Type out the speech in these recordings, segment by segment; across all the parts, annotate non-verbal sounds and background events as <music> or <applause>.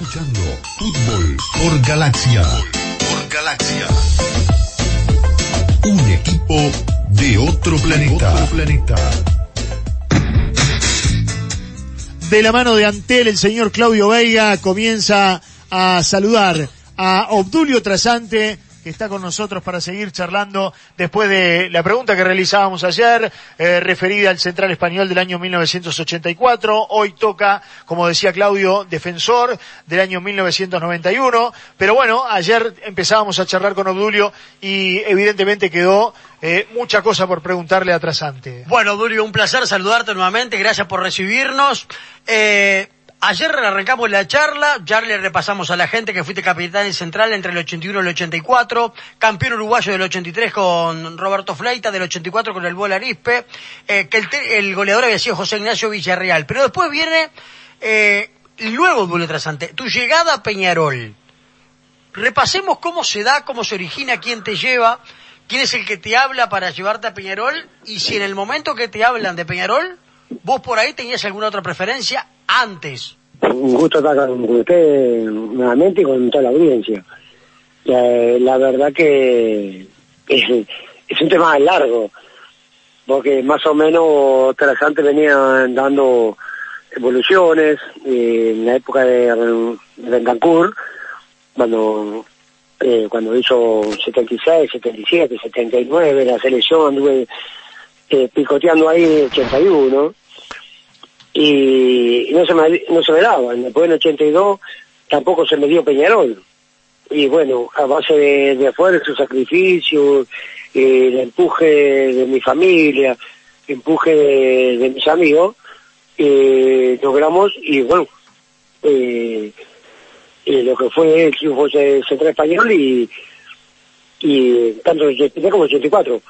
escuchando Fútbol por Galaxia. Por Galaxia. Un equipo de otro planeta. otro planeta. De la mano de Antel, el señor Claudio Veiga comienza a saludar a Obdulio Trasante, que está con nosotros para seguir charlando después de la pregunta que realizábamos ayer, eh, referida al Central Español del año 1984. Hoy toca, como decía Claudio, defensor del año 1991. Pero bueno, ayer empezábamos a charlar con Obdulio y evidentemente quedó eh, mucha cosa por preguntarle a Trasante. Bueno, Obdulio, un placer saludarte nuevamente. Gracias por recibirnos. Eh, Ayer arrancamos la charla, ya le repasamos a la gente que fuiste capitán central entre el 81 y el 84, campeón uruguayo del 83 con Roberto Fleita, del 84 con el Bola Arispe, eh, que el, goleador había sido José Ignacio Villarreal. Pero después viene eh, luego duelo trasante, tu llegada a Peñarol. Repasemos cómo se da, cómo se origina, quién te lleva, quién es el que te habla para llevarte a Peñarol y si en el momento que te hablan de Peñarol, vos por ahí tenías alguna otra preferencia antes. Un gusto estar con usted nuevamente y con toda la audiencia. La, verdad que es, un tema largo, porque más o menos Trasante venía dando evoluciones eh, en la época de Bendancourt, cuando eh, cuando hizo 76, 77, 79, la selección anduve eh, picoteando ahí en 81 y no se me, no se me daba. Después en 82 tampoco se me dio Peñarol. Y bueno, a base de, esfuerzo, sacrificio, eh, el empuje de mi familia, empuje de, mis amigos, eh, logramos y bueno, eh, lo que fue el triunfo Central Español y, y tanto el 83 como el 84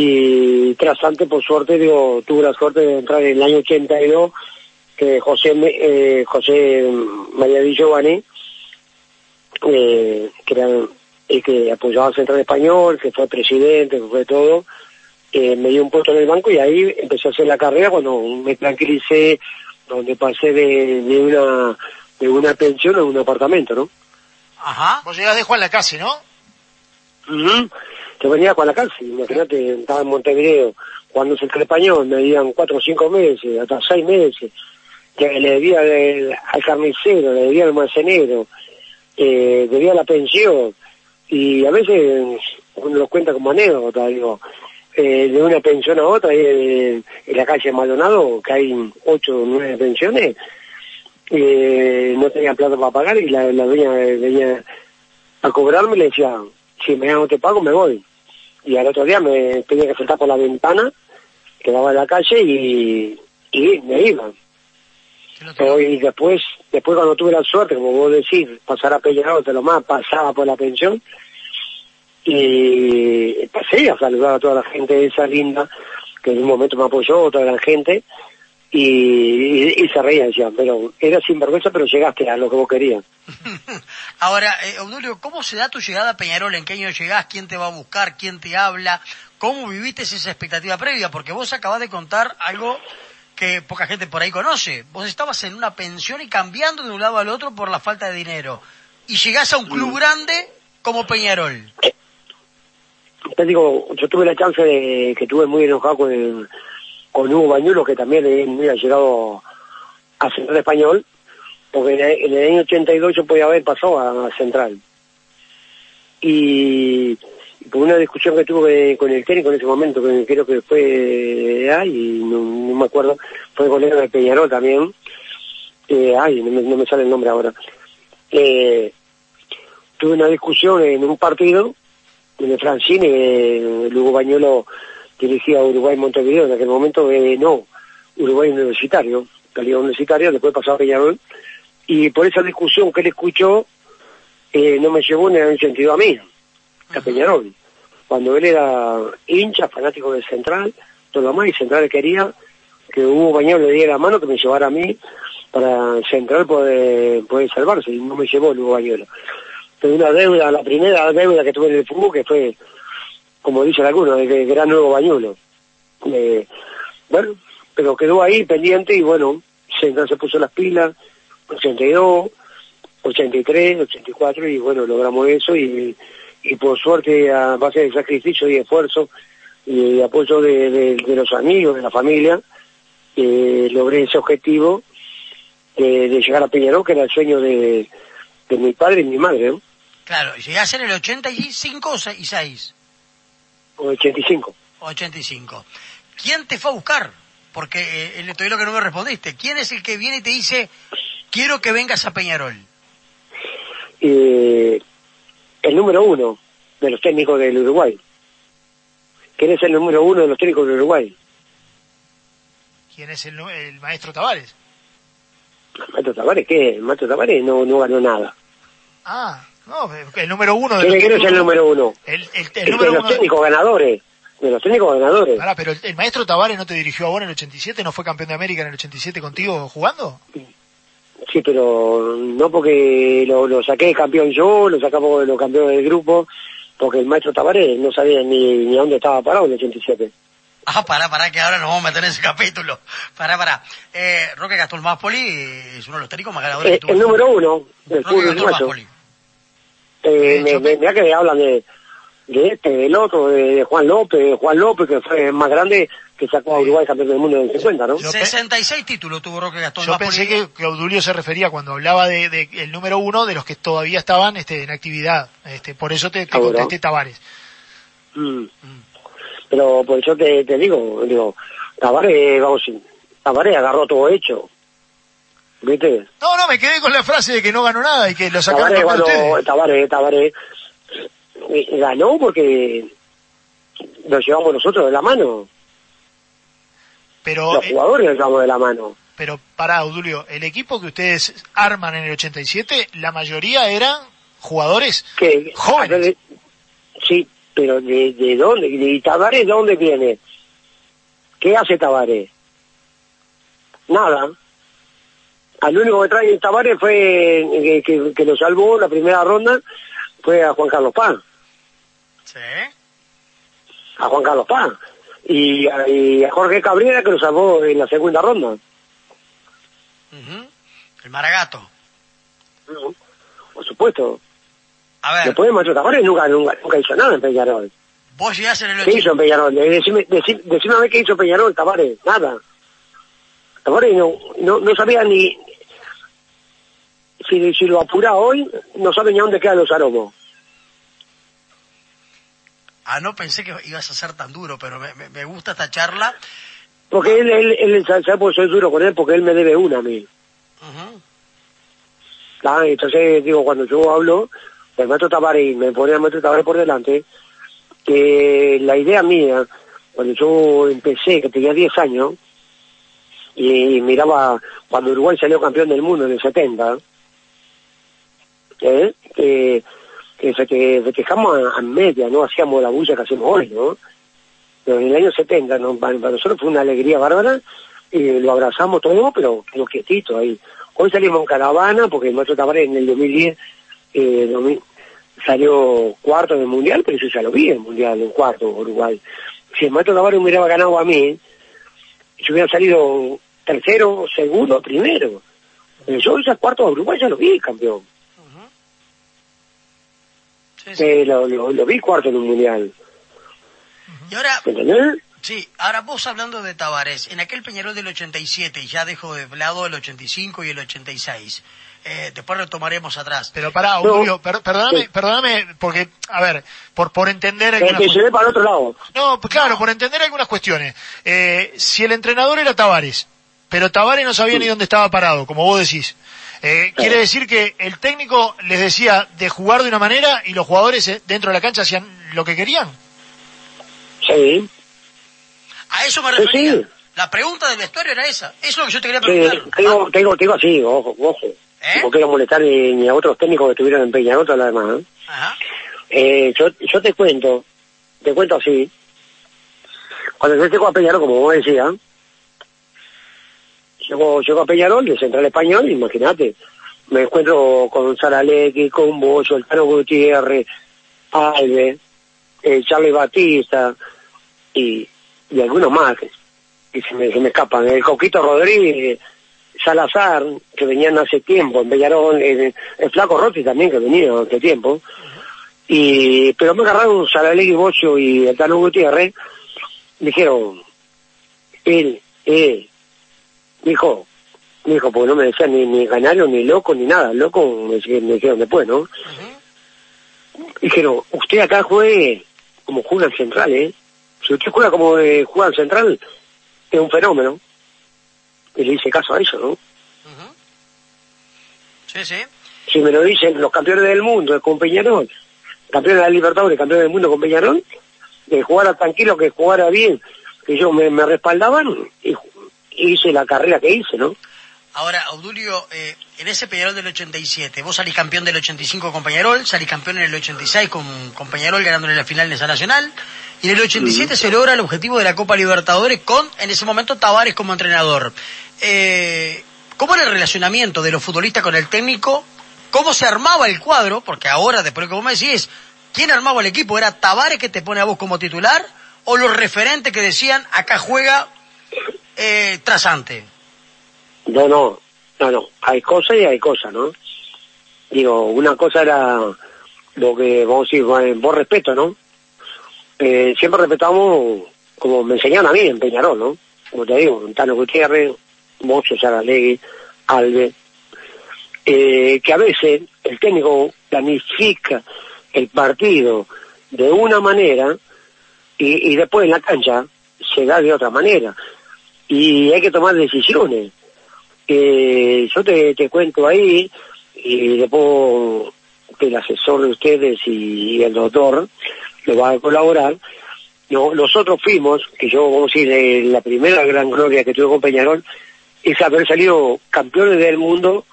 y Trasante por suerte digo, tuvo la suerte de entrar en el año 82 que José eh, José María Di Giovanni eh, que era el que apoyaba al Central Español que fue presidente que fue todo eh, me dio un puesto en el banco y ahí empecé a hacer la carrera cuando me tranquilicé donde pasé de, de una de una pensión a un apartamento ¿no? Ajá. Vos llegás de Juan la casa, ¿no? Que venía con la cárcel, imagínate, estaba en Montevideo, cuando se español, me dieron cuatro o cinco meses, hasta seis meses, que le debía al carnicero, le debía al almacenero, eh, debía la pensión, y a veces uno lo cuenta como anécdota, digo, eh, de una pensión a otra, en, la calle Maldonado, que hay ocho o nueve pensiones, eh, no tenía plata para pagar y la, la dueña venía a cobrarme y le decía, si me no te pago me voy y al otro día me tenía que sentar por la ventana, quedaba en la calle y, y me iba. Y después, después cuando tuve la suerte, como vos decís, pasar a Peñarol, te lo más, pasaba por la pensión y pasé a saludar a toda la gente esa linda, que en un momento me apoyó, toda la gente, y, y, se reía, decían, pero era sinvergüenza, pero llegaste a lo que vos querías. <laughs> Ahora, eh, ¿cómo se da tu llegada a Peñarol? ¿En qué año llegás? ¿Quién te va a buscar? ¿Quién te habla? ¿Cómo viviste esa expectativa previa? Porque vos acabas de contar algo que poca gente por ahí conoce. Vos estabas en una pensión y cambiando de un lado al otro por la falta de dinero. Y llegás a un club mm. grande como Peñarol. Te digo, yo tuve la chance de que estuve muy enojado con el con Hugo Bañuelo, que también había llegado a Central Español, porque en el, año 82 yo podía haber pasado a, Central. Y, por una discusión que tuve con el técnico en ese momento, que creo que fue, ay, no, me acuerdo, fue colega de Peñarol también, eh, ay, no me, sale el nombre ahora. Eh, tuve una discusión en un partido, el Francine, Hugo Bañuelo dirigía a Uruguay Montevideo, en aquel momento eh, no, Uruguay Universitario, calidad universitario, después pasó a Peñarol, y por esa discusión que él escuchó, eh, no me llevó en el sentido a mí, a Peñarol. Cuando él era hincha, fanático del Central, todo lo más, y Central quería que Hugo Bañón le diera la mano, que me llevara a mí para Central poder, poder salvarse, y no me llevó Hugo Bañuelo. Tuve una deuda, la primera deuda que tuve en el fútbol, que fue como dicen algunos, de Gran Nuevo Bañuelo. Eh, bueno, pero quedó ahí pendiente y bueno, se, se puso las pilas, se enteró, 83, 84 y bueno, logramos eso y, y por suerte a base de sacrificio y esfuerzo y apoyo de, de- los amigos, de la familia, eh, logré ese objetivo de, llegar a Peñarol, que era el sueño de, de mi padre y mi madre, ¿no? Claro, y llegás en el 85 o se- y 6, 85. 85. ¿Quién te fue a buscar? Porque eh, todavía lo que no me respondiste. ¿Quién es el que viene y te dice, quiero que vengas a Peñarol? eh, el número uno de los técnicos del Uruguay. ¿Quién es el número uno de los técnicos del Uruguay? ¿Quién es el, el maestro Tavares? Maestro Tavares, ¿qué? El Maestro Tavares no, no ganó nada. Ah, no, el número uno de ¿Quién, los es el técnicos- número uno? El, el- el El de los uno de- técnicos ganadores. De los técnicos ganadores. Pará, pero el, el maestro Tavares no te dirigió a vos en el 87, no fue campeón de América en el 87 contigo jugando. Sí, pero no porque lo, lo saqué campeón yo, lo sacamos de los campeones del grupo, porque el maestro Tavares no sabía ni, ni a dónde estaba parado en el 87. Ah, pará, pará, que ahora nos vamos a meter en ese capítulo. Pará, pará. Eh, Roque Gastón Máspoli es uno de los técnicos más ganadores Eh, que tuvo el número uno del Roque fútbol Gastón. Máspoli. Eh, Eh, me, me- que hablan de, de este, del otro, de, de Juan López, de Juan López, que fue el más grande que sacó a Uruguay campeón del mundo en el 50, ¿no? Yo pe- 66 títulos tuvo Roque Gastón Yo pensé que, que Obdulio se refería cuando hablaba de, de el número uno de los que todavía estaban este, en actividad. Este, por eso te, te contesté Tavares. Mm. Pero por eso te, te digo, digo, Tavares, vamos, Tavares agarró todo hecho. ¿Viste? No, no, me quedé con la frase de que no ganó nada y que lo sacaron ganó-. Tavares, Tavares eh, ganó porque lo llevamos nosotros de la mano. Pero, Los eh, jugadores lo llevamos de la mano. pero para Obdulio, el equipo que ustedes arman en el 87, la mayoría eran jugadores que jóvenes. Sí, pero ¿de, de dónde? ¿Y de dónde viene? ¿Qué hace Tavares? Nada. Al único que trae Tavares fue que, que, que lo salvó la primera ronda fue a Juan Carlos Paz, Sí. a Juan Carlos Paz. Y a, y a Jorge Cabrera que lo salvó en la segunda ronda. El Maragato. Por supuesto. A ver, Después de Macho Tavares nunca, nunca, nunca hizo nada en Peñarol. vos llegás en el ¿Qué 80. hizo en Peñarol? Eh, Decime, decime, decime a ver qué hizo Peñarol, Tavares. Nada. Tavares no, no, no sabía ni... Si, si lo apura hoy, no sabe ni a dónde quedan los aromos. Ah, no pensé que ibas a ser tan duro, pero me, me- me gusta esta charla. Porque él, él, él, sabe sabe por qué soy duro con él? Porque él me debe una a mí. Ah, entonces, digo, cuando yo hablo del maestro Tavares y me pone al maestro Tavares por delante, que la idea mía, cuando yo empecé, que tenía 10 años, y miraba cuando Uruguay salió campeón del mundo en el 70, ¿eh? que, que feste- festejamos a, media, no hacíamos la bulla que hacemos hoy, ¿no? Pero en el año 70, ¿no? para, nosotros fue una alegría bárbara, y lo abrazamos todo, pero quedó quietito ahí. Hoy salimos en caravana, porque el maestro Tavares en el 2010 eh, salió cuarto en el Mundial, pero eso ya lo vi en el Mundial, en cuarto, Uruguay. Si el maestro Tavares me hubiera ganado a mí, yo hubiera salido tercero, segundo, primero. Yo ya cuarto a Uruguay ya lo vi, campeón. Sí, sí. Eh, lo, lo- lo vi cuarto en un Mundial. Y ahora, sí, ahora vos hablando de Tavares, en aquel Peñarol del 87, y ya dejo de lado el 85 y el 86. Eh, después retomaremos atrás. Pero pará, No. Obdulio, per- perdóname, Sí. perdóname, porque, a ver, por, por entender algunas que se ve para el otro lado. No, pues claro, por entender algunas cuestiones. Eh, si el entrenador era Tavares, pero Tavares no sabía ni dónde estaba parado, como vos decís, eh, quiere decir que el técnico les decía de jugar de una manera y los jugadores eh, dentro de la cancha hacían lo que querían. Sí, A eso me Sí, refería. sí. La pregunta del vestuario era esa. Eso es lo que yo te quería sí, preguntar. te digo, te digo, te digo así, ojo, ojo. ¿Eh? No quiero molestar ni, ni a otros técnicos que estuvieron en Peñarol, todas las demás. ¿eh? Ajá. Eh, yo, yo te cuento, te cuento así. Cuando yo llego a Peñarol, como vos decías, llego, llego a Peñarol, de Central Español, imagínate, me encuentro con Saralegui, con Bollo, el Tano Gutiérrez, Alve, eh, Charlie Batista y, y algunos más que, se, me, se me escapan. El Coquito Rodríguez, Salazar, que venían hace tiempo en Peñarol, el, el Flaco Rotti también, que venía hace tiempo, y pero me agarraron Salalegui, Bocho y el Tano Gutiérrez, dijeron, él, eh, dijo, dijo, porque no me decían ni, ni canario, ni loco, ni nada, loco me, me dijeron después, ¿no? Dijeron, usted acá juegue como juega en central, ¿eh? Si usted juega como eh, juega en central, es un fenómeno. Y le hice caso a eso, ¿no? Sí, sí. Si me lo dicen los campeones del mundo con Peñarol, campeones de la Libertadores, campeones del mundo con Peñarol, que jugara tranquilo, que jugara bien, que yo me, me respaldaban y hice la carrera que hice, ¿no? Ahora, Obdulio, eh, en ese Peñarol del 87, vos salís campeón del 85 con Peñarol, salís campeón en el 86 con, con Peñarol ganándole la final en esa nacional, y en el 87 se logra el objetivo de la Copa Libertadores con, en ese momento, Tavares como entrenador. Eh, ¿Cómo era el relacionamiento de los futbolistas con el técnico? ¿Cómo se armaba el cuadro? Porque ahora, después de que vos me decís, ¿quién armaba el equipo? ¿Era Tavares que te pone a vos como titular? ¿O los referentes que decían, acá juega eh, Trasante? No, no, no, no, hay cosas y hay cosas, ¿no? Digo, una cosa era lo que, vamos a decir, con vos respeto, ¿no? Eh, siempre respetamos como me enseñaron a mí en Peñarol, ¿no? Como te digo, Tano Gutiérrez, Mocho Saralegui, Alve, eh, que a veces el técnico planifica el partido de una manera y, y después en la cancha se da de otra manera. Y hay que tomar decisiones. Eh, yo te, te cuento ahí, y después el asesor de ustedes y el doctor le va a colaborar. No, nosotros fuimos, que yo, vamos a decir, eh, la primera gran gloria que tuve con Peñarol, es haber salido campeones del mundo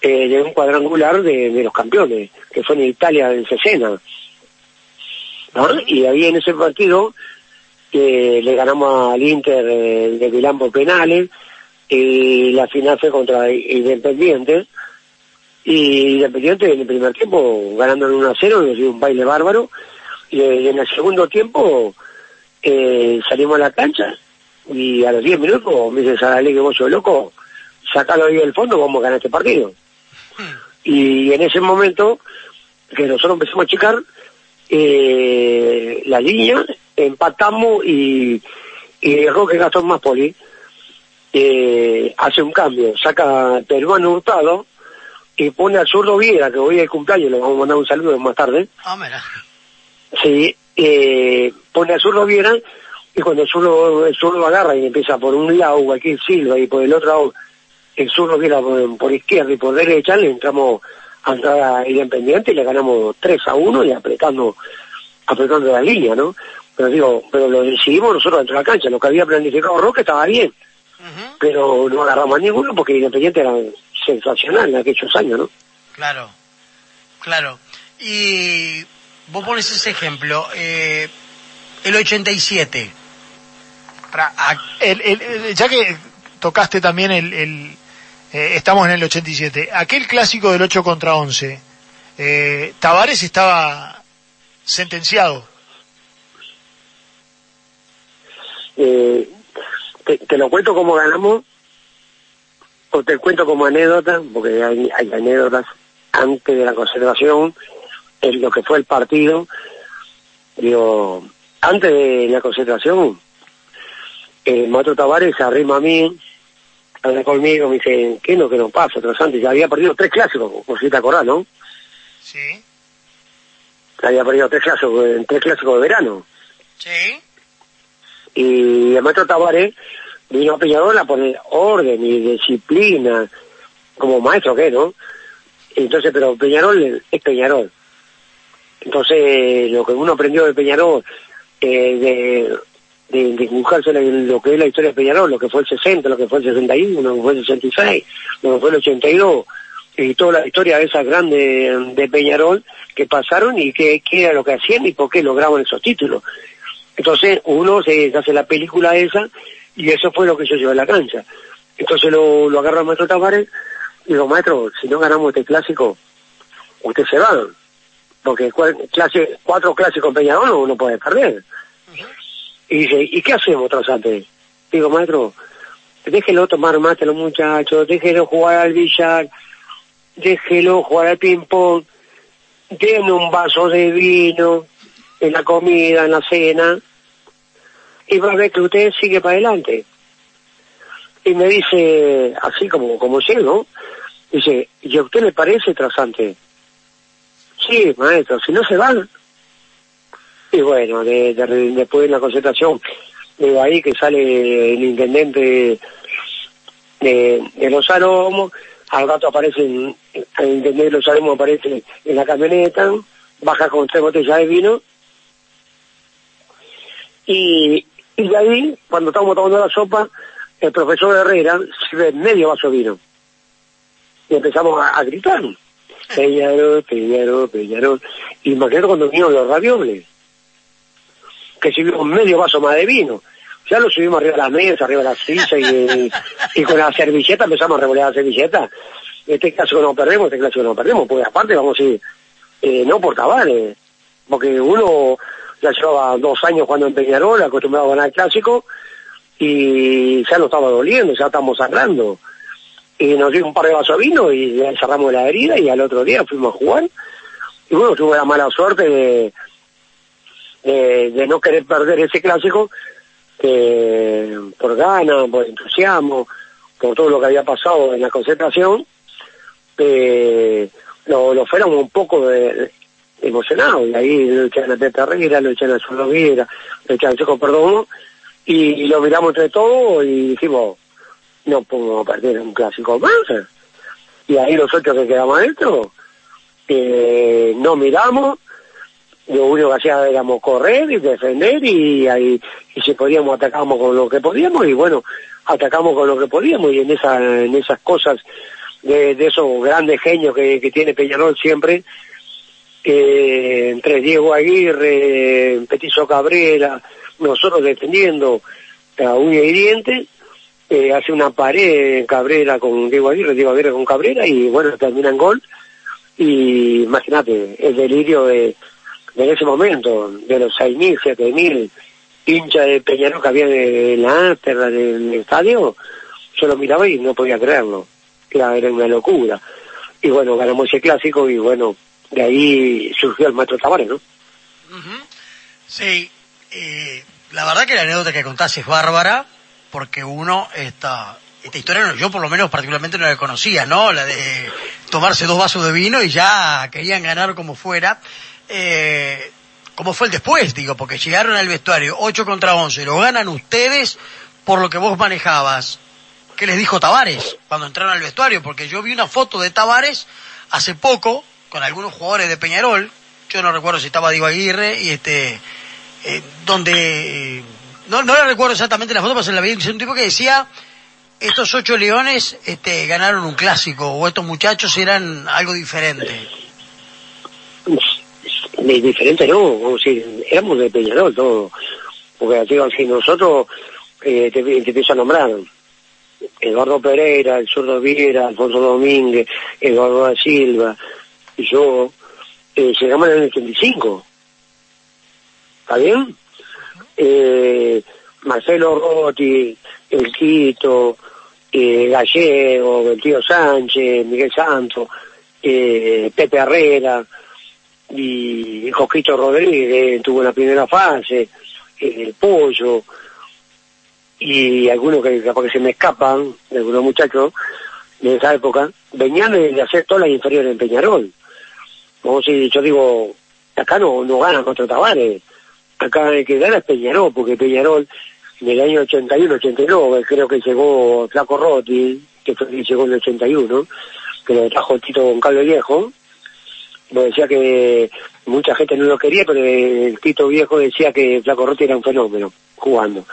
eh, de un cuadrangular de, de los campeones, que fue en Italia en Cesena. ¿no? Y ahí en ese partido eh, le ganamos al Inter eh, de Milán por penales, y la final fue contra Independiente, y Independiente en el primer tiempo ganando en 1 a 0, y dio un baile bárbaro, y, en el segundo tiempo eh, salimos a la cancha, y a los 10 minutos me dice Saralegui, vos sos loco, sacalo ahí del fondo, vamos a ganar este partido. Y en ese momento, que nosotros empezamos a checar eh, la línea, empatamos y, y Roque Gastón Maspoli eh, hace un cambio, saca a Peruano Hurtado y pone al zurdo Viera, que hoy es el cumpleaños, le vamos a mandar un saludo más tarde. Ah, mira. Sí, eh, pone al zurdo Viera y cuando el zurdo, el zurdo agarra y empieza por un lado aquí Silva y por el otro lado el zurdo Viera por, por izquierda y por derecha, le entramos a entrar a Independiente y le ganamos 3 a 1 y apretando, apretando la línea, ¿no? Pero digo, pero lo decidimos nosotros dentro de la cancha, lo que había planificado Roque estaba bien, pero no agarramos a ninguno porque Independiente era sensacional en aquellos años, ¿no? Claro, claro. Y vos pones ese ejemplo, eh, el 87. Para- a- el- el- el- ya que tocaste también el, el- eh, estamos en el 87, aquel clásico del 8 contra 11, eh, Tavares estaba sentenciado. Eh, te, te lo cuento como ganamos o te cuento como anécdota, porque hay, hay anécdotas antes de la conservación, en lo que fue el partido. Digo, antes de la concentración, el Mato Tavares se arrima a mí, habla conmigo, me dice, ¿qué lo que nos pasa, Trasante? Ya había perdido tres clásicos, por si te acordás, ¿no? Sí. Había perdido tres clásicos, tres clásicos de verano. Sí. Y el maestro Tavares vino a Peñarol a poner orden y disciplina como maestro que no entonces pero Peñarol es Peñarol entonces lo que uno aprendió de Peñarol eh, de de, de lo que es la historia de Peñarol, lo que fue el 60, lo que fue el 61, lo que fue el 66, lo que fue el 82, y toda la historia de esas grandes de Peñarol que pasaron y qué era lo que hacían y por qué lograban esos títulos. Entonces uno se hace la película esa y eso fue lo que yo llevé a la cancha. Entonces lo, lo agarra el maestro Tavares y digo, maestro, si no ganamos este clásico, usted se va. Porque clase, cuatro clásicos Peñarol no, no puede perder. Y dice, ¿y qué hacemos, Trasante? Digo, maestro, déjelo tomar mate a los muchachos, déjelo jugar al billar, déjelo jugar al ping-pong, denme un vaso de vino en la comida, en la cena, y va a ver que usted sigue para adelante. Y me dice, así como, como llego, dice, ¿y a usted le parece trasante? Sí, maestro, si no se van. Y bueno, de, de- después de la concentración, veo ahí que sale el intendente de, Los Aromos, al rato aparece, el intendente de Los Aromos aparece en la camioneta, baja con tres botellas de vino, y, y de ahí, cuando estamos tomando la sopa, el profesor Herrera sirve medio vaso de vino. Y empezamos a, a gritar. Peñarol, Peñarol, Peñarol. Y imagínate cuando vinieron los ravioles, que sirvimos medio vaso más de vino. Ya lo subimos arriba de la mesa, arriba de la silla y, con la servilleta empezamos a revolear la servilleta. Este clásico no perdemos, este clásico no perdemos, porque aparte vamos a ir, eh, no por cabales, porque uno ya llevaba dos años jugando en Peñarol, acostumbrado a ganar el clásico, y ya nos estaba doliendo, ya estamos sangrando. Y nos dio un par de vasos de vino y cerramos la herida y al otro día fuimos a jugar. Y bueno, tuve la mala suerte de, de, no querer perder ese clásico, por ganas, por entusiasmo, por todo lo que había pasado en la concentración, eh, lo, lo un poco de, emocionados. Y ahí lo echan a Teta Herrera, lo echan a Solovera, lo echan a Checo Perdomo, y, lo miramos entre todos y dijimos, no podemos perder un clásico más. Y ahí los ocho que quedamos adentro, eh, no miramos, lo único que hacía éramos correr y defender y ahí y si podíamos atacamos con lo que podíamos y bueno atacamos con lo que podíamos y en esa en esas cosas de, de esos grandes genios que, que tiene Peñarol siempre eh, entre Diego Aguirre Petizo Cabrera nosotros defendiendo a uña y diente eh, hace una pared Cabrera con Diego Aguirre Diego Aguirre con Cabrera y bueno termina en gol y imagínate el delirio de en ese momento, de los 6.000, 7.000 hinchas de Peñarol que había en la áspera del estadio, yo lo miraba y no podía creerlo. Era una locura. Y bueno, ganamos ese clásico y bueno, de ahí surgió el maestro Tavares, ¿no? Sí, eh, la verdad que la anécdota que contás es bárbara, porque uno, esta, esta historia, yo por lo menos particularmente no la conocía, ¿no? La de tomarse dos vasos de vino y ya querían ganar como fuera. Eh, ¿Cómo fue el después? Digo, porque llegaron al vestuario 8 contra 11, lo ganan ustedes por lo que vos manejabas. ¿Qué les dijo Tavares cuando entraron al vestuario? Porque yo vi una foto de Tavares hace poco con algunos jugadores de Peñarol. Yo no recuerdo si estaba Diego Aguirre y este, eh, donde, eh, no, no le recuerdo exactamente la foto, pero se la vi, un tipo que decía, estos ocho leones este, ganaron un clásico, o estos muchachos eran algo diferente. De diferente no, a decir, éramos de Peñarol todo. Porque digo, si nosotros eh, te, te empiezo a nombrar, Eduardo Pereira, el zurdo Viera, Alfonso Domínguez, Eduardo da Silva, y yo, eh, llegamos en el 85. ¿Está bien? Eh, Marcelo Rotti, El Quito, eh, Gallego, el tío Sánchez, Miguel Santos, eh, Pepe Herrera, y Josquito Rodríguez tuvo la primera fase, eh, el pollo, y algunos que capaz que se me escapan, algunos muchachos de esa época, venían de hacer todas las inferiores en Peñarol. Como si yo digo, acá no, no gana contra Tavares, acá el que gana es Peñarol, porque Peñarol en el año 81, 82, creo que llegó Flaco Rotti, que llegó en el 81, que lo trajo Tito Goncalves Viejo, me decía que mucha gente no lo quería, pero el Tito Viejo decía que Flaco Rotti era un fenómeno jugando.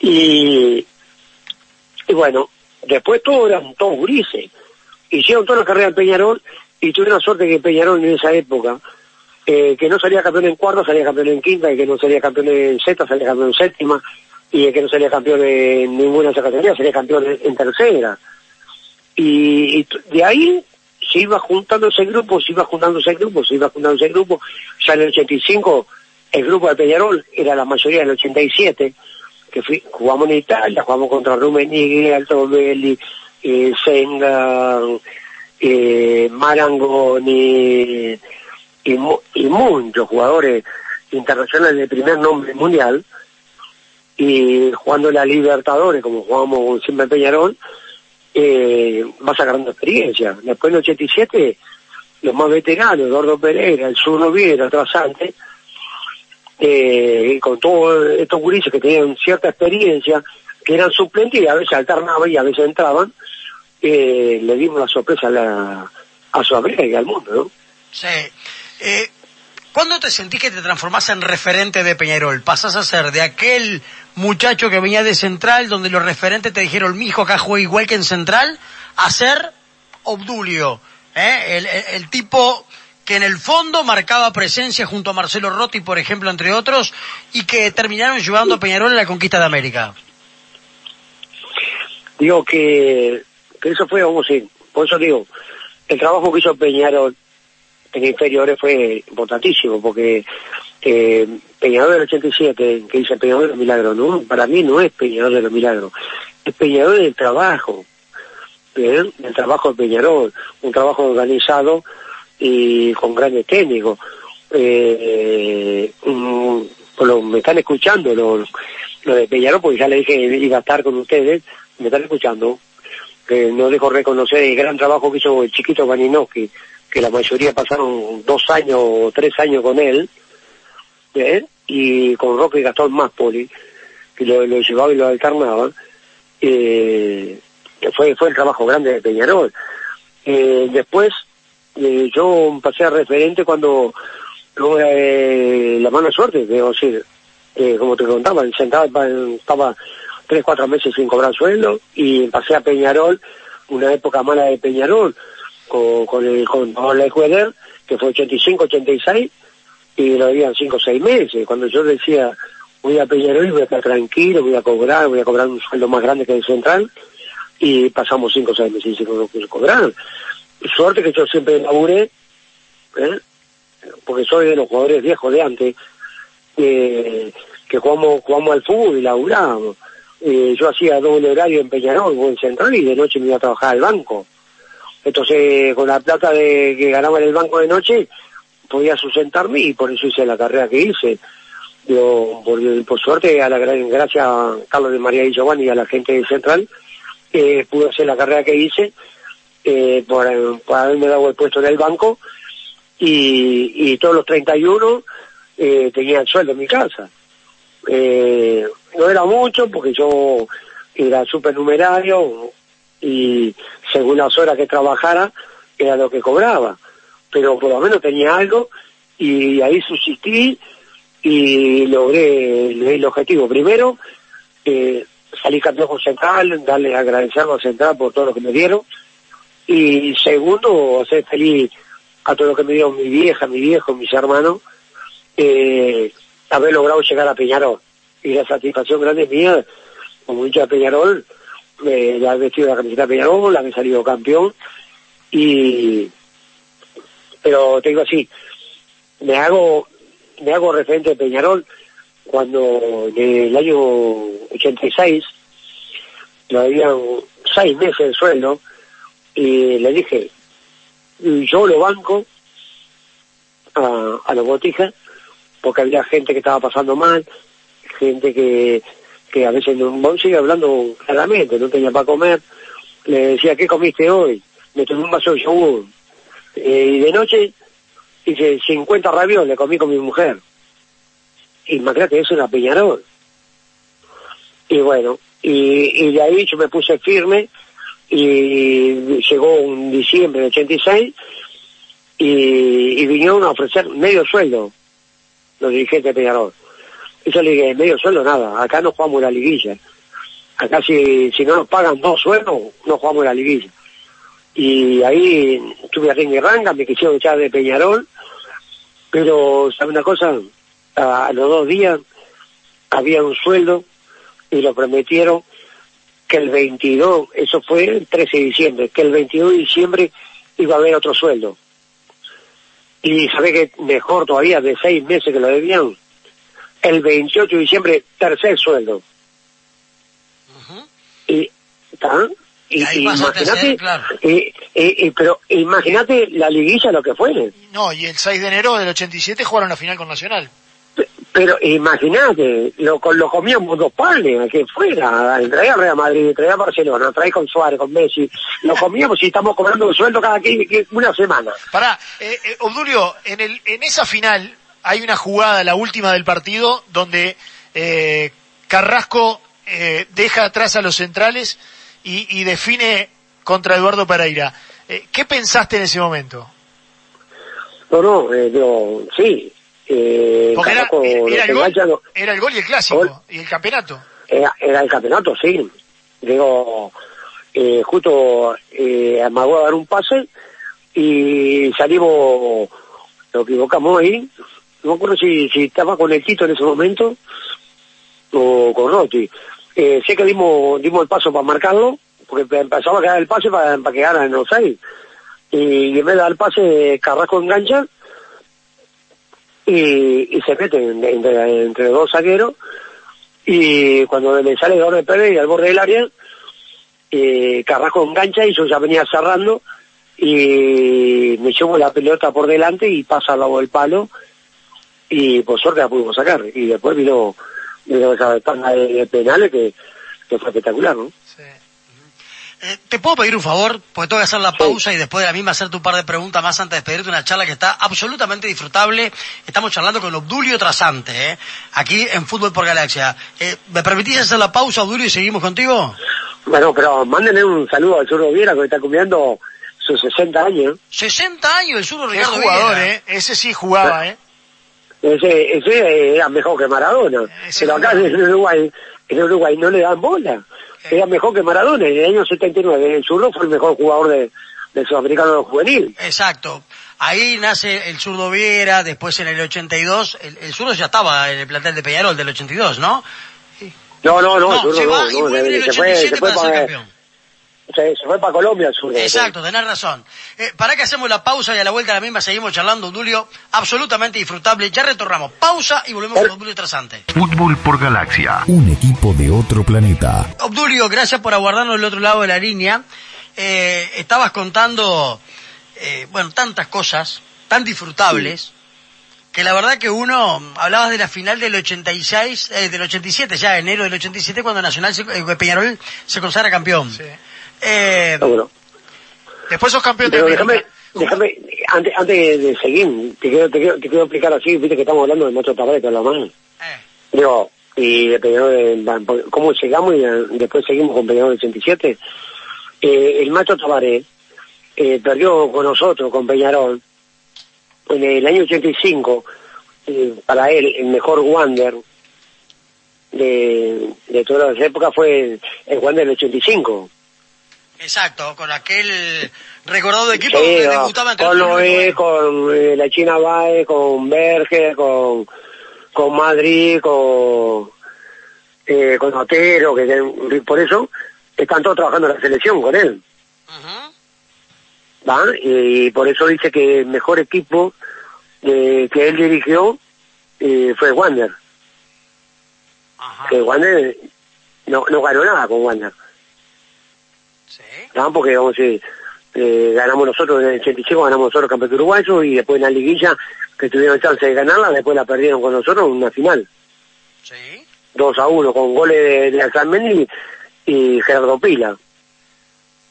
Y, y bueno, después todos eran todos grises. Hicieron toda la carrera en Peñarol y tuve la suerte que Peñarol en esa época, eh, que no salía campeón en cuarta, salía campeón en quinta, y que no salía campeón en sexta, salía campeón en séptima, y que no salía campeón en ninguna de esas categorías, salía campeón en, tercera. Y, de ahí se iba juntando ese grupo, se iba juntando ese grupo, se iba juntando ese grupo. Ya en el 85 el grupo de Peñarol era la mayoría del 87, que fui, jugamos en Italia, jugamos contra Rummenigge, Alto Belli, eh, Senga, eh, Marangoni y, mu- y muchos jugadores internacionales de primer nombre mundial y jugando la Libertadores como jugamos siempre en Peñarol eh, vas agarrando experiencia. Después en el 87 los más veteranos Eduardo Pereira el Zurdo Viera Trasante eh, con todos estos gurises que tenían cierta experiencia que eran suplentes y a veces alternaban y a veces entraban eh, le dimos la sorpresa a la a Sudamérica y al mundo ¿no? Sí. Eh, ¿Cuándo te sentís que te transformás en referente de Peñarol? Pasás a ser de aquel muchacho que venía de Central, donde los referentes te dijeron, mi hijo acá juega igual que en Central, a ser Obdulio, ¿eh? el, el- el tipo que en el fondo marcaba presencia junto a Marcelo Rotti, por ejemplo, entre otros, y que terminaron llevando a Peñarol a la conquista de América. digo que, eso fue, decir, por eso digo, el trabajo que hizo Peñarol en inferiores fue importantísimo, porque eh, Peñarol del 87, que dice Peñarol de los Milagros, no, para mí no es Peñarol de los Milagros, es Peñarol del trabajo, ¿bien? el trabajo de Peñarol, un trabajo organizado y con grandes técnicos. Eh, mm, lo- me están escuchando los lo de Peñarol, porque ya le dije iba a estar con ustedes, me están escuchando, que no dejo reconocer el gran trabajo que hizo el chiquito Vaninowski, que la mayoría pasaron dos años o tres años con él, ¿eh? y con Roque Gastón Máspoli, que lo, lo llevaba y lo alternaba, eh, fue, fue el trabajo grande de Peñarol. Eh, después, eh, yo pasé a referente cuando tuve la mala suerte, debo decir, como te contaba, sentaba, estaba tres, cuatro meses sin cobrar sueldo y pasé a Peñarol, una época mala de Peñarol, con, con el con Paola Ecueder, que fue 85, 86, y lo habían cinco o seis meses. Cuando yo decía, voy a Peñarol y voy a estar tranquilo, voy a cobrar, voy a cobrar un sueldo más grande que el central, y pasamos cinco o seis meses sin co- sin cobrar. Suerte que yo siempre laburé, ¿eh? porque soy de los jugadores viejos de antes, eh, que jugamos, jugamos al fútbol y laburábamos. Eh, yo hacía doble horario en Peñarol en Central y de noche me iba a trabajar al banco. Entonces, con la plata de que ganaba en el banco de noche, podía sustentarme y por eso hice la carrera que hice. Yo, por, por suerte, a la gracias a Carlos de María y Giovanni y a la gente de Central, eh, pude hacer la carrera que hice eh, por, por haberme dado el puesto en el banco y, y todos los 31 eh, tenía el sueldo en mi casa. Eh, no era mucho porque yo era supernumerario y según las horas que trabajara era lo que cobraba, pero por lo menos tenía algo y ahí subsistí y logré el, objetivo. Primero, eh, salí campeón con Central, darle agradecerlo a Central por todo lo que me dieron. Y segundo, hacer feliz a todo lo que me dieron mi vieja, mi viejo, mis hermanos, eh, haber logrado llegar a Peñarol. Y la satisfacción grande mía, como hincha de Peñarol, eh, de haber vestido la camiseta de Peñarol, haber salido campeón, y pero te digo así, me hago, me hago referente de Peñarol cuando en el año 86 lo habían seis meses de sueldo y le dije, yo lo banco a, a los botijas porque había gente que estaba pasando mal, gente que, que a veces no sigue hablando claramente, no tenía para comer, le decía, ¿qué comiste hoy? Me tomé un vaso de yogur. Eh, y de noche hice 50 ravioles, le comí con mi mujer. Imagínate, eso era Peñarol. Y bueno, y, y de ahí yo me puse firme y llegó un diciembre de 86 y, y vinieron a ofrecer medio sueldo los dirigentes de Peñarol. Y yo le dije, medio sueldo nada, acá no jugamos la liguilla. Acá si, si no nos pagan dos sueldos, no jugamos la liguilla. Y ahí tuve a y ranga, me quisieron echar de Peñarol, pero, ¿sabe una cosa? A, a los dos días había un sueldo y lo prometieron que el 22, eso fue el 13 de diciembre, que el 22 de diciembre iba a haber otro sueldo. Y sabe que mejor todavía, de seis meses que lo debían, el 28 de diciembre, tercer sueldo. Y, ¿tá? Y, Y ahí y ser, imagínate, claro. y- y- y- pero imagínate la liguilla lo que fue. No, y el 6 de enero del 87 jugaron la final con Nacional. Pero imagínate, lo, lo comíamos dos panes, que fuera, traía Real Madrid, traía Barcelona, traía con Suárez, con Messi, lo comíamos y estamos cobrando un sueldo cada qui- una semana. Pará, eh, eh, Obdulio, en, el, en esa final hay una jugada, la última del partido, donde eh, Carrasco eh, deja atrás a los centrales y, y define contra Eduardo Pereira. Eh, ¿Qué pensaste en ese momento? No, no, eh, digo, sí. Eh, Porque era, el gol, lo- era el gol y el clásico, Gol. y el campeonato. era, era el campeonato, sí. Digo, eh, justo eh, amagó a dar un pase y salimos, lo equivocamos ahí. No me acuerdo si, si estaba con el Tito en ese momento o con Rotti. Eh, sé que dimos, dimos el paso para marcarlo, porque empezaba a quedar el pase para, para que ganan los seis. Y en vez de dar el pase, Carrasco engancha y, se mete en- entre, dos zagueros y cuando le sale de Pérez y al borde del área, eh, Carrasco engancha y yo ya venía cerrando y me llevo la pelota por delante y pasa al lado del palo y por suerte la pudimos sacar y después vino, vino esa tanda de penales que, que fue espectacular, ¿no? Eh, ¿Te puedo pedir un favor? Porque tengo que hacer la pausa y después de la misma hacerte un par de preguntas más antes de despedirte una charla que está absolutamente disfrutable. Estamos charlando con Obdulio Trasante, ¿eh? aquí en Fútbol por Galaxia. Eh, ¿Me permitís hacer la pausa, Obdulio, y seguimos contigo? Bueno, pero mándenle un saludo al Zurdo Viera que está cumpliendo sus 60 años. 60 años el zurdo Ricardo jugador, Viera. ¿eh? Ese sí jugaba, ¿eh? Ese, ese era mejor que Maradona. Ese pero acá en Uruguay, en Uruguay no le dan bola. Era mejor que Maradona. En el año 79, el zurdo fue el mejor jugador de, del sudamericano juvenil. Exacto. Ahí nace el zurdo Viera, después en el 82, el, el zurdo ya estaba en el plantel de Peñarol del 82, ¿no? No, no, no, No, el zurdo se va no, y vuelve en el se fue, 87 se fue para ser campeón. Se, se fue para Colombia el zurdo. Exacto, tenés razón. Eh, para que hacemos la pausa y a la vuelta de la misma seguimos charlando, Obdulio, absolutamente disfrutable. Ya retornamos. Pausa y volvemos con Obdulio Trasante. Fútbol por Galaxia. Un equipo de otro planeta. Obdulio, gracias por aguardarnos del otro lado de la línea. Eh, estabas contando, eh, bueno, tantas cosas tan disfrutables que la verdad que uno, hablabas de la final del 86, eh, del 87, ya enero del 87, cuando Nacional, se- eh, Peñarol se consagra campeón. Sí. Eh, Seguro. Después sos campeón de déjame, antes, antes de seguir, te quiero, te, quiero, te quiero explicar así, viste que estamos hablando de que es la mano. eh, Digo, y de Peñarol, cómo llegamos y eh, después seguimos con Peñarol 87. Eh, el Macho Tabaré eh, perdió con nosotros, con Peñarol, en el año 85, eh, para él el mejor Wander de, de todas las épocas fue el Wander del 85. Exacto, con aquel recordado equipo Sí, donde no, debutaba entre con Noé, con eh, la China Bae, con Berger, con, con Madrid, con, eh, con Otero, que por eso están todos trabajando en la selección con él. ¿va? Y, por eso dice que el mejor equipo de- que él dirigió eh, fue Wander. Ajá. Que Wander no, no ganó nada con Wander. Sí. ¿no? Porque vamos a decir, eh, ganamos nosotros en el 85, ganamos nosotros campeón uruguayo y después en la liguilla que tuvieron chance de ganarla, después la perdieron con nosotros en una final, Sí. 2 a 1 con goles de, de Alzamendi y Gerardo Pila.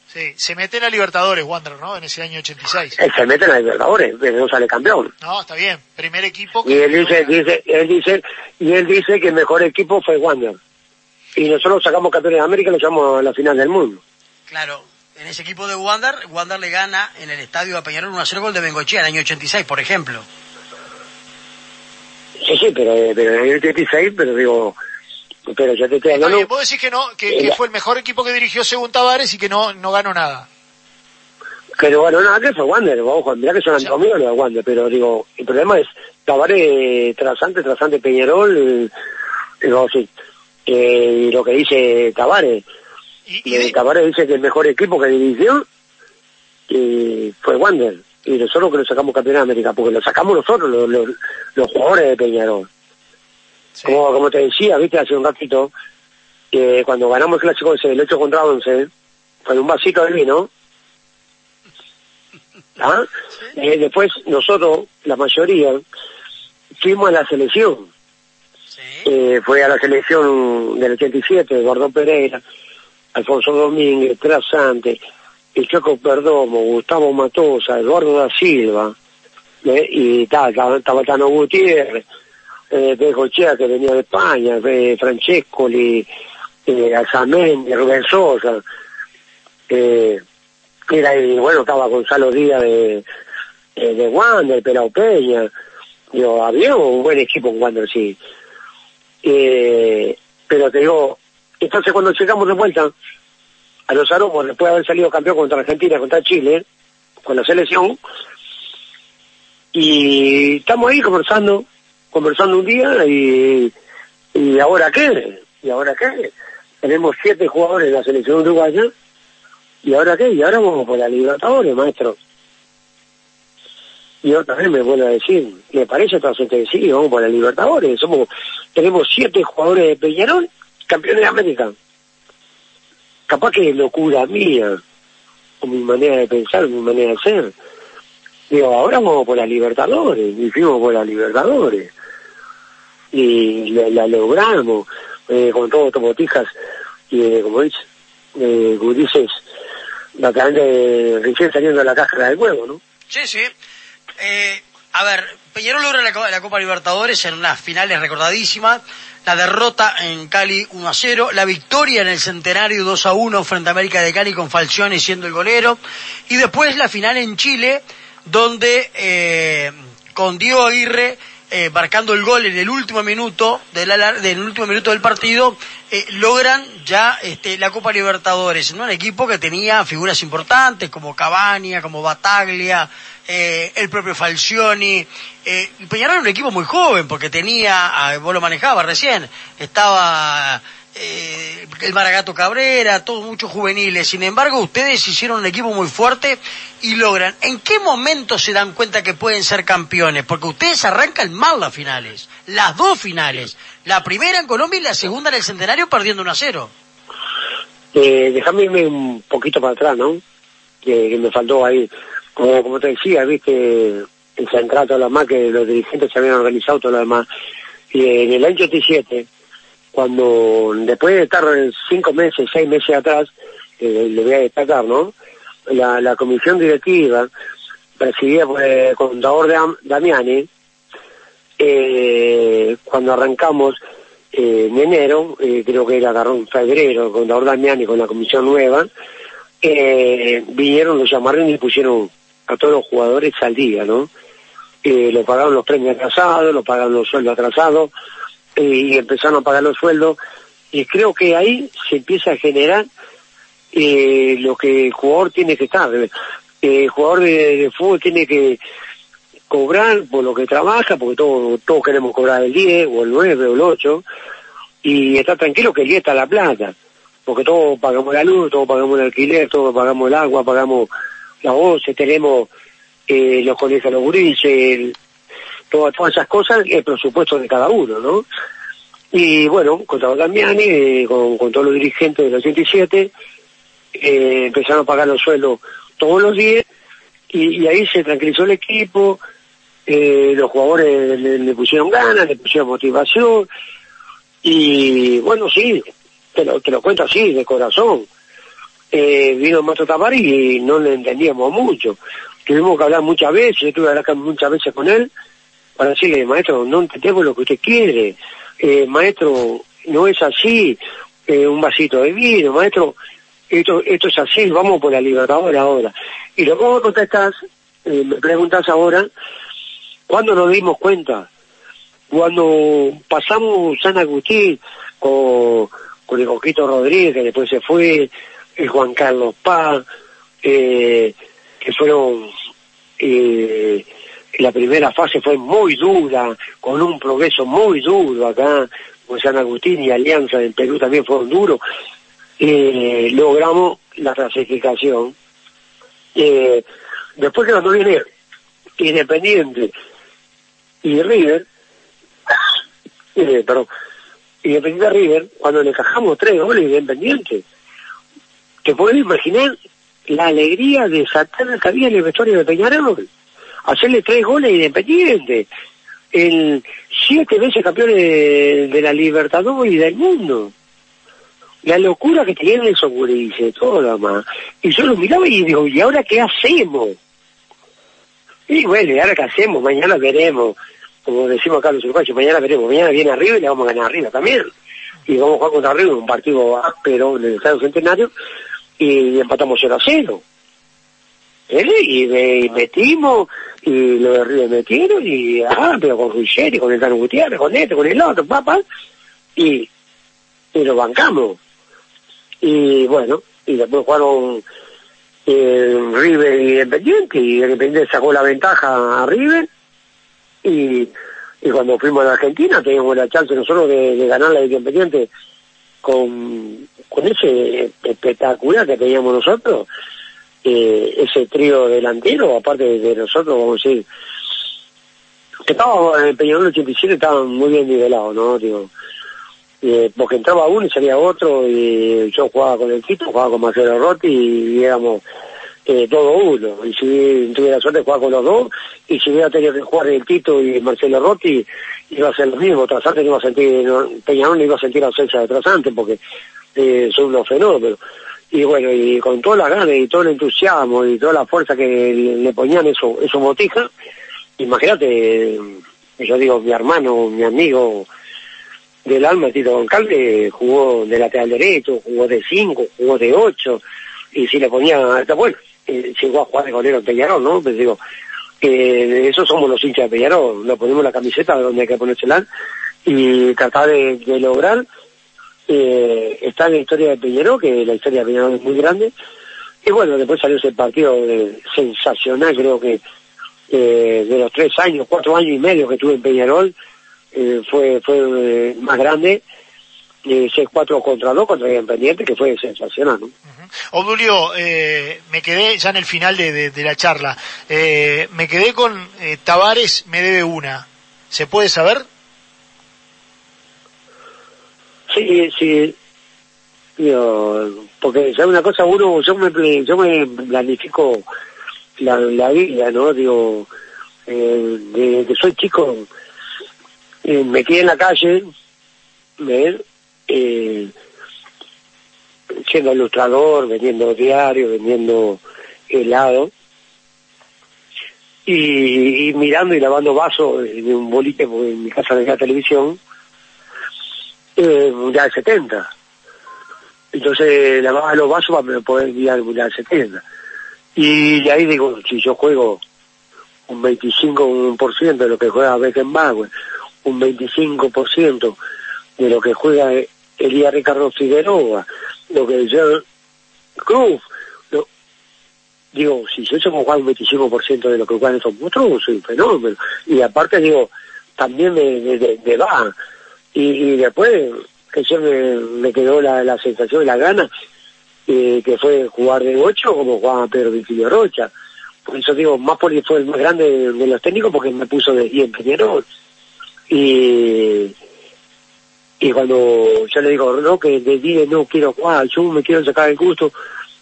Sí, se mete en la Libertadores, Wander, ¿no? En ese año 86. Él se mete en la Libertadores, pero no sale campeón. No, está bien. Primer equipo. Y él dice, dice, él dice, y él dice que el mejor equipo fue Wander. Y nosotros sacamos campeones de América y lo llevamos a la final del mundo. Claro, en ese equipo de Wander, Wander le gana en el estadio a Peñarol 1 a 0 gol de Bengochea en el año 86, por ejemplo. Sí, sí, pero, pero en el 86, pero digo, pero yo te estoy hablando... bien, vos decís que no, que, que Eh, fue el mejor equipo que dirigió según Tavares y que no, no ganó nada. Pero bueno, nada, que fue Wander, ojo, mirá que son amigos los de Wander, pero digo, el problema es Tabaré, Trasante, Trasante, Peñarol, eh, digo, sí, eh, y lo que dice Tabaré, Y, y y Tabaré dice que el mejor equipo que dirigió eh, fue Wander, y nosotros que lo sacamos campeón de América, porque lo sacamos nosotros, los, los, los jugadores de Peñarol. sí. Como, como te decía, viste, hace un ratito, que cuando ganamos el clásico ese del 8 contra 11, con un vasito de vino, <laughs> ¿ah? Eh, después nosotros, la mayoría, fuimos a la selección. Sí. Eh, fue a la selección del 87, Eduardo Pereira, Alfonso Domínguez, Trasante, el Choco Perdomo, Gustavo Matosa, Eduardo da Silva, y tal, estaba estaba Tano Gutiérrez, eh, Bengochea que venía de España, eh, Francescoli, eh, Rubén Sosa, eh, era, y bueno, estaba Gonzalo Díaz de, eh, de Wander, Pelao Peña, digo, había un buen equipo en Wander, sí. Eh, pero te entonces cuando llegamos de vuelta a los aromos, después de haber salido campeón contra Argentina, contra Chile, con la selección, y estamos ahí conversando, conversando un día y, y ahora qué, y ahora qué, tenemos siete jugadores de la selección uruguaya, y ahora qué, y ahora vamos por la Libertadores, maestro. Y otra vez me vuelvo a decir, me parece que sí, vamos por la Libertadores, somos, tenemos siete jugadores de Peñarol, campeones de América. Capaz que es locura mía, o mi manera de pensar, mi manera de ser. Digo, ahora vamos por la Libertadores, y fuimos por la Libertadores. Y la, la logramos, eh, con todos los botijas, y eh, como dices, eh, como dices, bastante recién saliendo de la cáscara del huevo, ¿no? Sí, sí. Eh, a ver, Peñarol logra la, la Copa Libertadores en unas finales recordadísimas. La derrota en Cali 1 a 0, la victoria en el Centenario 2 a 1 frente a América de Cali con Falcioni siendo el golero. Y después la final en Chile, donde eh, con Diego Aguirre eh, marcando el gol en el último minuto del, del último minuto del partido, eh, logran ya este, la Copa Libertadores, ¿no? Un equipo que tenía figuras importantes como Cavania, como Bataglia, eh, el propio Falcioni. Eh, Peñarol era un equipo muy joven porque tenía, vos lo manejabas recién, estaba eh, el Maragato Cabrera, todos muchos juveniles. Sin embargo, ustedes hicieron un equipo muy fuerte y logran. ¿En qué momento se dan cuenta que pueden ser campeones? Porque ustedes arrancan mal las finales, las dos finales. La primera en Colombia y la segunda en el Centenario perdiendo 1 a 0. Eh, déjame irme un poquito para atrás, ¿no? Que me faltó ahí. Como, te decía, viste, el central, todo lo demás, que los dirigentes se habían organizado, todo lo demás. Y en el año 87, cuando después de estar cinco meses, seis meses atrás, eh, le voy a destacar, ¿no? La, la comisión directiva, presidida por el contador Dam- Damiani, eh, cuando arrancamos eh, en enero, eh, creo que era agarró en febrero, el contador Damiani con la comisión nueva, vinieron los llamarines y pusieron a todos los jugadores al día, ¿no? Eh, le pagaron los premios atrasados, lo pagaron los sueldos atrasados, eh, y empezaron a pagar los sueldos, y creo que ahí se empieza a generar eh, lo que el jugador tiene que estar. Eh, El jugador de, de fútbol tiene que cobrar por lo que trabaja, porque todos, todos queremos cobrar el 10 o el 9 o el 8, y estar tranquilo que el 10 está la plata, porque todos pagamos la luz, todos pagamos el alquiler, todos pagamos el agua, pagamos la voces, tenemos eh, los colegios los gurises, todas, esas cosas, el presupuesto de cada uno, ¿no? Y bueno, con Tavo Damiani, eh, con, todos los dirigentes del 87, eh, empezaron a pagar los sueldos todos los días y, y ahí se tranquilizó el equipo, eh, los jugadores le, le pusieron ganas, le pusieron motivación y bueno, sí, te lo, te lo cuento así, de corazón. Eh, vino maestro Tamari y no le entendíamos mucho. Tuvimos que hablar muchas veces, yo tuve que hablar muchas veces con él para decirle, maestro, no entendemos lo que usted quiere, eh, maestro, no es así, eh, un vasito de vino, maestro, esto, esto es así, vamos por la Libertadores ahora. Y lo que vos contestás, eh, me preguntás ahora, ¿cuándo nos dimos cuenta? Cuando pasamos San Agustín con, con el Coquito Rodríguez, que después se fue, el Juan Carlos Paz, eh, que fueron, eh, la primera fase fue muy dura, con un progreso muy duro acá, con San Agustín y Alianza en Perú también fueron duros, eh, logramos la clasificación. Eh, después que cuando viene Independiente y River, eh, perdón, Independiente River, cuando le cajamos tres goles de Independiente, te puedes imaginar la alegría de Santana que había en el vestuario de Peñarol. Hacerle tres goles a Independiente. El siete veces campeón de, de la Libertadores y del mundo. La locura que tenían esos gurises, todo lo más. Y yo lo miraba y digo, ¿y ahora qué hacemos? Y bueno, ¿y ahora qué hacemos? Mañana veremos. Como decimos acá los uruguayos, mañana veremos. Mañana viene arriba y le vamos a ganar arriba también. Y vamos a jugar contra arriba, un partido áspero en el Estadio Centenario, y empatamos 0 a 0. ¿Eh? Y, y metimos, y lo de River metieron, y ah, pero con Ruggeri, con el Tano Gutiérrez, con este, con el otro, papá, y, y lo bancamos. Y bueno, y después jugaron eh, River y Independiente, y Independiente sacó la ventaja a River, y, y cuando fuimos a la Argentina teníamos la chance nosotros de, de ganar la Independiente con, con ese espectacular que teníamos nosotros, eh, ese trío delantero, aparte de nosotros, vamos a decir, que estábamos en el Peñarol 87 estaban muy bien nivelados, ¿no? Digo, eh, porque entraba uno y salía otro, y yo jugaba con el Quito, jugaba con Marcelo Rotti y éramos eh, todo uno. Y si tuviera suerte jugaba con los dos, y si hubiera tenido que jugar el Tito y Marcelo Rotti, iba a ser lo mismo. Trasante no iba a sentir, no, Peñarol no iba a sentir la ausencia de Trasante porque eh, son unos fenómenos. Y bueno, y con todas las ganas y todo el entusiasmo y toda la fuerza que le, ponían eso, eso imagínate, eh, yo digo, mi hermano, mi amigo del alma, Tito Goncalve, jugó de lateral derecho, jugó de 5, jugó de 8, y si le ponía, bueno, eh, llegó a jugar de golero en Peñarol, ¿no? Pues digo, eh, esos somos los hinchas de Peñarol, nos ponemos la camiseta donde hay que ponérsela y tratar de, lograr eh, está en la historia de Peñarol, que la historia de Peñarol es muy grande, y bueno, después salió ese partido sensacional, creo que eh, de los tres años, cuatro años y medio que tuve en Peñarol, eh, fue fue más grande, eh, 6-4 contra 2 contra Independiente, que fue sensacional, ¿no? Obdulio, eh, me quedé ya en el final de, de- de la charla. Eh, me quedé con eh, Tavares, me debe una. ¿Se puede saber? Sí, sí. Digo, porque ya una cosa, uno, yo me, yo me planifico la, la vida, ¿no? Digo, eh, desde que soy chico, eh, me quedé en la calle, ¿ves? Eh, siendo ilustrador, vendiendo diario, vendiendo helado, y, mirando y lavando vasos de un boliche, porque en mi casa había televisión, eh, Mundial 70. Entonces lavaba los vasos para poder ir al Mundial 70. Y de ahí digo, si yo juego un 25% de lo que juega Beckenbauer, un 25% de lo que juega Elías Ricardo Figueroa, lo que yo Cruz, digo, si yo tengo jugar un 25% de lo que juegan esos monstruos, soy un fenómeno. Y aparte digo, también me, va. Y, después, que yo me, quedó la, la sensación y la gana, eh, que fue jugar de 8 como jugaba Pedro Vicilio Rocha. Por eso digo, porque fue el más grande de, los técnicos porque me puso de 10 en. Y, y cuando yo le digo, no, que de 10 no quiero jugar, yo me quiero sacar el gusto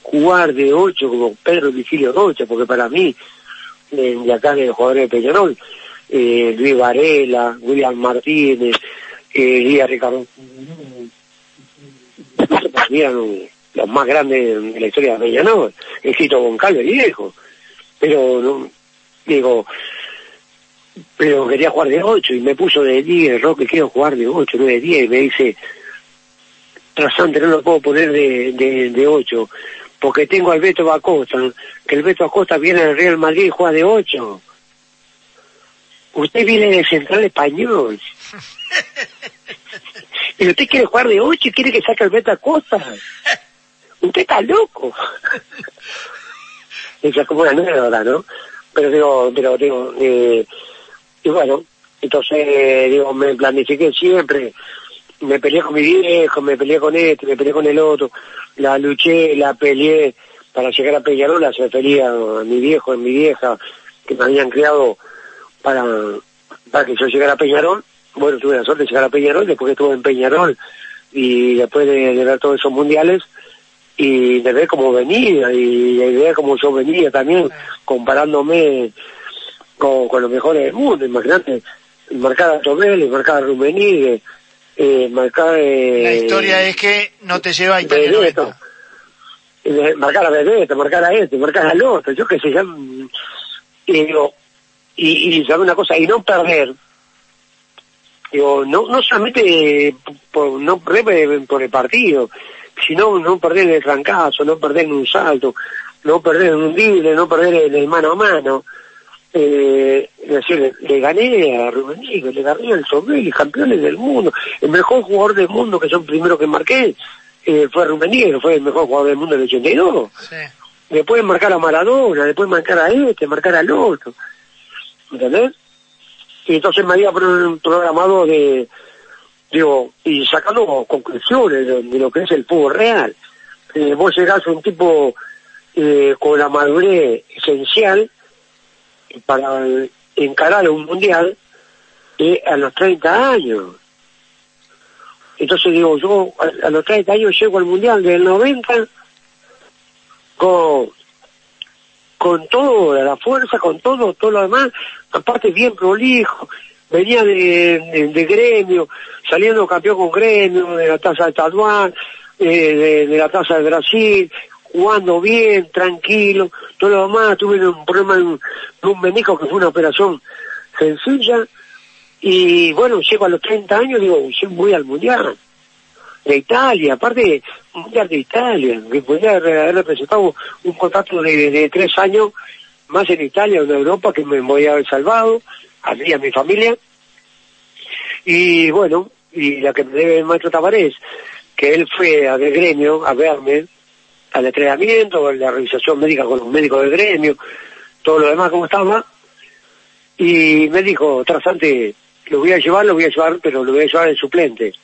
jugar de 8 como Pedro Vicilio Rocha, porque para mí, eh, de acá de jugadores de Peñarol, eh, Luis Varela, William Martínez, eh, Ricardo, eran los más grandes de la historia de Peñarol, el Quito Goncalves viejo, pero no, digo, pero quería jugar de 8 y me puso de 10, Roque, quiero jugar de 8, no de 10, y me dice, Trasante no lo puedo poner de, de, de 8, porque tengo al Beto Acosta, que el Beto Acosta viene del Real Madrid y juega de 8. Usted viene de Central Español. <laughs> y usted quiere jugar de 8 y quiere que saque al Beto Acosta. Usted está loco. <laughs> Esa es como una anécdota, ¿no? Pero digo, pero digo, eh, y bueno, entonces, digo, me planifiqué siempre, me peleé con mi viejo, me peleé con este, me peleé con el otro, la luché, la peleé para llegar a Peñarol, la se refería a mi viejo, a mi vieja, que me habían criado para, para que yo llegara a Peñarol, bueno, tuve la suerte de llegar a Peñarol, después que estuve en Peñarol y después de, de ver todos esos mundiales y de ver cómo venía y de ver cómo yo venía también comparándome con, con los mejores del mundo, imagínate, marcar a Tomel, marcar a Rummenigge, eh, marcar... Eh, La historia es que no te lleva a Italia Benedetto. 90. Marcar a Benedetto, marcar a este, marcar al otro, yo qué sé, ya, y digo, y, y sabe una cosa, y no perder, digo, no, no solamente por, no perder por el partido, sino no perder en el trancazo, no perder en un salto, no perder en un libre, no perder en el mano a mano. Eh, decir, le gané a Rubén le gané al Sobel, campeones del mundo, el mejor jugador del mundo que yo el primero que marqué eh, fue Rubén fue el mejor jugador del mundo del 82 Sí. después marcar a Maradona, después marcar a este, marcar al otro. ¿Entendés? Y entonces me había pro- programado de, digo, y sacando conclusiones de, de lo que es el fútbol real. Eh, vos llegás a un tipo eh, con la madurez esencial para encarar un mundial a los 30 años. Entonces digo, yo a, los 30 años llego al mundial del 90 con, con toda la fuerza, con todo, todo lo demás, aparte bien prolijo, venía de, de, gremio, saliendo campeón con gremio, de la taza de Tatuán, eh, de, de la taza de Brasil, jugando bien, tranquilo, todo lo demás, tuve un problema de un, de que fue una operación sencilla, y bueno, llego a los 30 años, digo, yo voy al mundial de Italia, aparte un mundial de Italia, que podría haber representado un contrato de, de tres años más en Italia o en Europa que me voy a haber salvado, a mí y a mi familia. Y bueno, y la que me debe el maestro Tabarés, que él fue a del a verme, al entrenamiento, la revisación médica con los médicos del gremio, todo lo demás como estaba, y me dijo, trasante, lo voy a llevar, lo voy a llevar, pero lo voy a llevar en suplente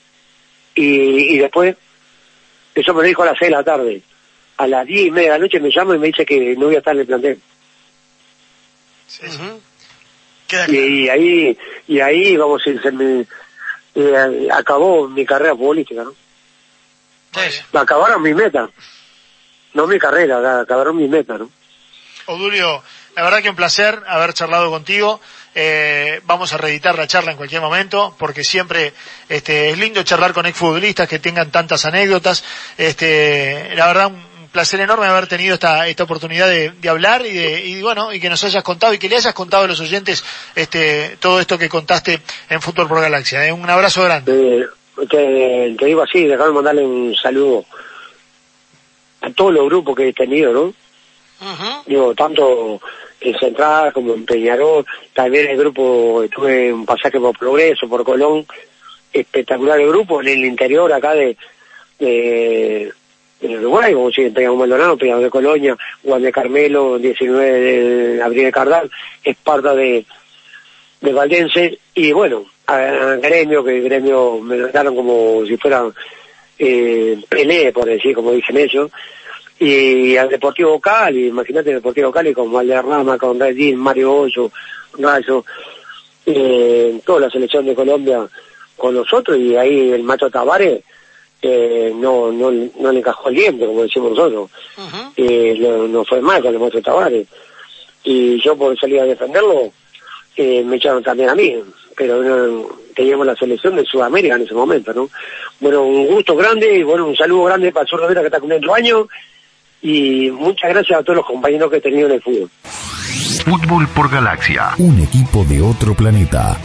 y, y después, eso me lo dijo a las seis de la tarde. A las diez y media de la noche me llama y me dice que no voy a estar en el plantel. Y, ahí, y ahí, vamos, se, se me eh, acabó mi carrera futbolística, ¿no? Sí, sí. Acabaron mi meta. No mi carrera, acabaron mi meta, ¿no? Odulio, la verdad que un placer haber charlado contigo. Eh, vamos a reeditar la charla en cualquier momento, porque siempre este, es lindo charlar con exfutbolistas que tengan tantas anécdotas. Este, la verdad, un placer enorme haber tenido esta, esta oportunidad de, de hablar y, de, y bueno, y que nos hayas contado y que le hayas contado a los oyentes este, todo esto que contaste en Fútbol por Galaxia. ¿eh? Un abrazo grande. Eh, te, te digo así, déjame mandarle un saludo a todos los grupos que he tenido, ¿no? Ujú. digo, tanto en Central como en Peñarol, también el grupo, estuve un pasaje por Progreso, por Colón, espectacular el grupo, en el interior acá de, de, de Uruguay, como si en Peñarol Maldonado, Peñarol de Colonia, Juan de Carmelo, 19 de Abril de Cardal, Esparta de, de Valdense, y bueno, a, a Gremio, que Gremio me trataron como si fuera eh, Pelé, por decir, como dicen ellos, y al Deportivo Cali, imagínate el Deportivo Cali con Valderrama, con Redín, Mario Hoyo, Gallo, eh, toda la selección de Colombia con nosotros y ahí el Macho Tavares eh, no, no, no le encajó el diente, como decimos nosotros, eh, no, no fue mal con el Macho Tavares. Y yo por salir a defenderlo, eh, me echaron también a mí, pero no, teníamos la selección de Sudamérica en ese momento, ¿no? Bueno, un gusto grande y bueno, un saludo grande para el Sur Rivera que está cumpliendo años y muchas gracias a todos los compañeros que he tenido en el fútbol. Fútbol por Galaxia. Un equipo de otro planeta.